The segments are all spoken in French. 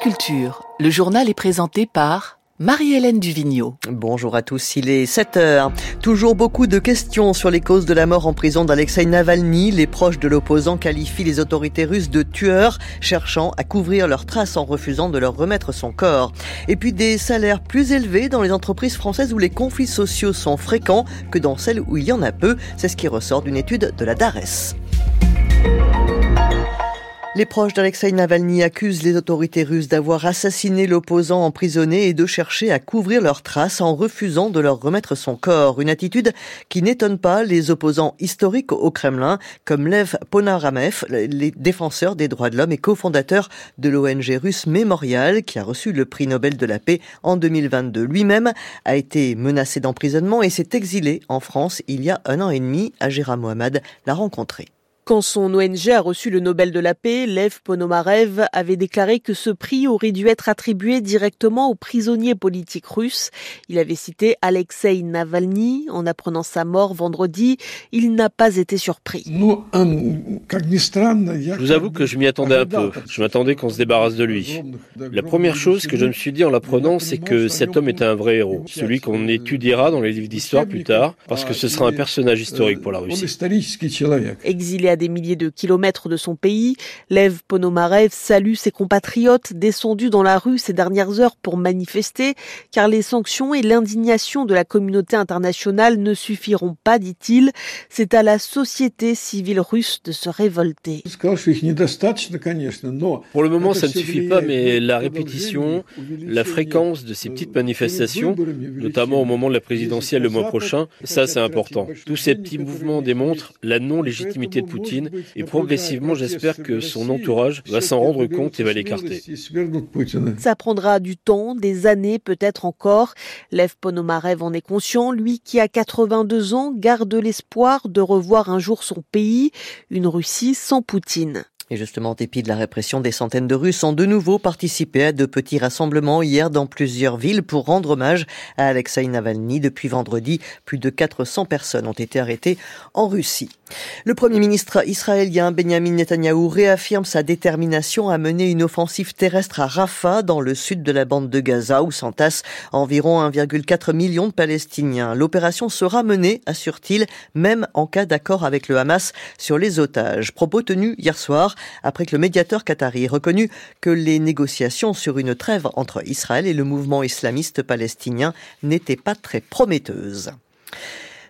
Culture, le journal est présenté par Marie-Hélène Duvigneau. Bonjour à tous, il est 7 heures. Toujours beaucoup de questions sur les causes de la mort en prison d'Alexei Navalny. Les proches de l'opposant qualifient les autorités russes de tueurs, cherchant à couvrir leurs traces en refusant de leur remettre son corps. Et puis des salaires plus élevés dans les entreprises françaises où les conflits sociaux sont fréquents que dans celles où il y en a peu. C'est ce qui ressort d'une étude de la DARES. Les proches d'Alexei Navalny accusent les autorités russes d'avoir assassiné l'opposant emprisonné et de chercher à couvrir leurs traces en refusant de leur remettre son corps. Une attitude qui n'étonne pas les opposants historiques au Kremlin, comme Lev Ponaramev, les défenseurs des droits de l'homme et cofondateur de l'ONG russe Mémorial, qui a reçu le prix Nobel de la paix en 2022. Lui-même a été menacé d'emprisonnement et s'est exilé en France il y a un an et demi. Agera Mohamed l'a rencontré. Quand son ONG a reçu le Nobel de la paix, Lev Ponomarev avait déclaré que ce prix aurait dû être attribué directement aux prisonniers politiques russes. Il avait cité Alexei Navalny. En apprenant sa mort vendredi, il n'a pas été surpris. Je vous avoue que je m'y attendais un peu. Je m'attendais qu'on se débarrasse de lui. La première chose que je me suis dit en l'apprenant, c'est que cet homme était un vrai héros. Celui qu'on étudiera dans les livres d'histoire plus tard, parce que ce sera un personnage historique pour la Russie. Exilé des milliers de kilomètres de son pays, Lev Ponomarev salue ses compatriotes descendus dans la rue ces dernières heures pour manifester, car les sanctions et l'indignation de la communauté internationale ne suffiront pas, dit-il. C'est à la société civile russe de se révolter. Pour le moment, ça ne suffit pas, mais la répétition, la fréquence de ces petites manifestations, notamment au moment de la présidentielle le mois prochain, ça c'est important. Tous ces petits mouvements démontrent la non-légitimité de Poutine et progressivement, j'espère que son entourage va s'en rendre compte et va l'écarter. Ça prendra du temps, des années peut-être encore. Lev Ponomarev en est conscient, lui qui a 82 ans garde l'espoir de revoir un jour son pays, une Russie sans Poutine. Et justement, en dépit de la répression, des centaines de Russes ont de nouveau participé à de petits rassemblements hier dans plusieurs villes pour rendre hommage à Alexei Navalny. Depuis vendredi, plus de 400 personnes ont été arrêtées en Russie. Le premier ministre israélien Benjamin Netanyahou réaffirme sa détermination à mener une offensive terrestre à Rafah, dans le sud de la bande de Gaza, où s'entassent environ 1,4 million de Palestiniens. L'opération sera menée, assure-t-il, même en cas d'accord avec le Hamas sur les otages. Propos tenus hier soir après que le médiateur qatari ait reconnu que les négociations sur une trêve entre Israël et le mouvement islamiste palestinien n'étaient pas très prometteuses.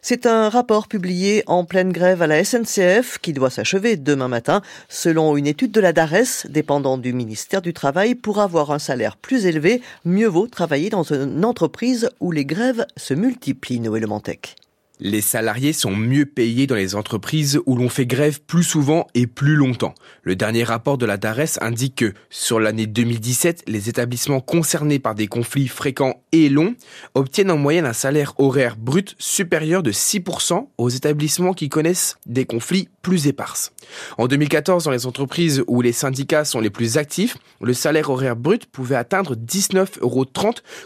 C'est un rapport publié en pleine grève à la SNCF qui doit s'achever demain matin. Selon une étude de la DARES, dépendant du ministère du Travail, pour avoir un salaire plus élevé, mieux vaut travailler dans une entreprise où les grèves se multiplient, Noël Mantec. Les salariés sont mieux payés dans les entreprises où l'on fait grève plus souvent et plus longtemps. Le dernier rapport de la DARES indique que sur l'année 2017, les établissements concernés par des conflits fréquents et longs obtiennent en moyenne un salaire horaire brut supérieur de 6% aux établissements qui connaissent des conflits plus éparses. En 2014, dans les entreprises où les syndicats sont les plus actifs, le salaire horaire brut pouvait atteindre 19,30 euros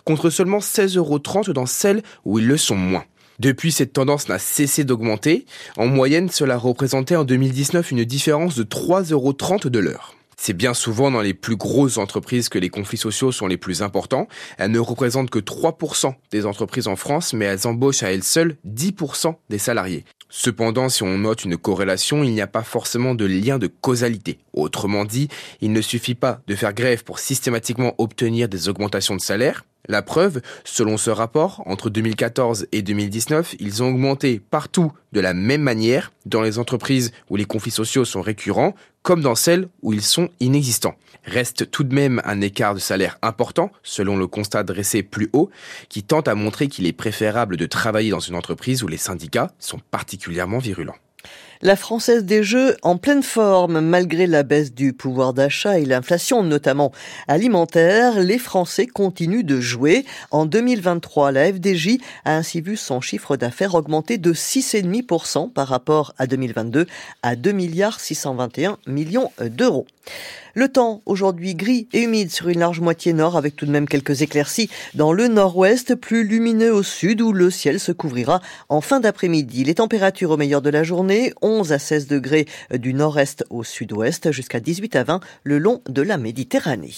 contre seulement 16,30 euros dans celles où ils le sont moins. Depuis, cette tendance n'a cessé d'augmenter. En moyenne, cela représentait en 2019 une différence de 3,30 euros de l'heure. C'est bien souvent dans les plus grosses entreprises que les conflits sociaux sont les plus importants. Elles ne représentent que 3% des entreprises en France, mais elles embauchent à elles seules 10% des salariés. Cependant, si on note une corrélation, il n'y a pas forcément de lien de causalité. Autrement dit, il ne suffit pas de faire grève pour systématiquement obtenir des augmentations de salaire. La preuve, selon ce rapport, entre 2014 et 2019, ils ont augmenté partout de la même manière, dans les entreprises où les conflits sociaux sont récurrents, comme dans celles où ils sont inexistants. Reste tout de même un écart de salaire important, selon le constat dressé plus haut, qui tente à montrer qu'il est préférable de travailler dans une entreprise où les syndicats sont particulièrement virulents. La Française des Jeux en pleine forme, malgré la baisse du pouvoir d'achat et l'inflation, notamment alimentaire, les Français continuent de jouer. En 2023, la FDJ a ainsi vu son chiffre d'affaires augmenter de 6,5% par rapport à 2022 à 2 milliards 621 millions d'euros. Le temps aujourd'hui gris et humide sur une large moitié nord avec tout de même quelques éclaircies dans le nord-ouest, plus lumineux au sud où le ciel se couvrira en fin d'après-midi. Les températures au meilleur de la journée, 11 à 16 degrés du nord-est au sud-ouest jusqu'à 18 à 20 le long de la Méditerranée.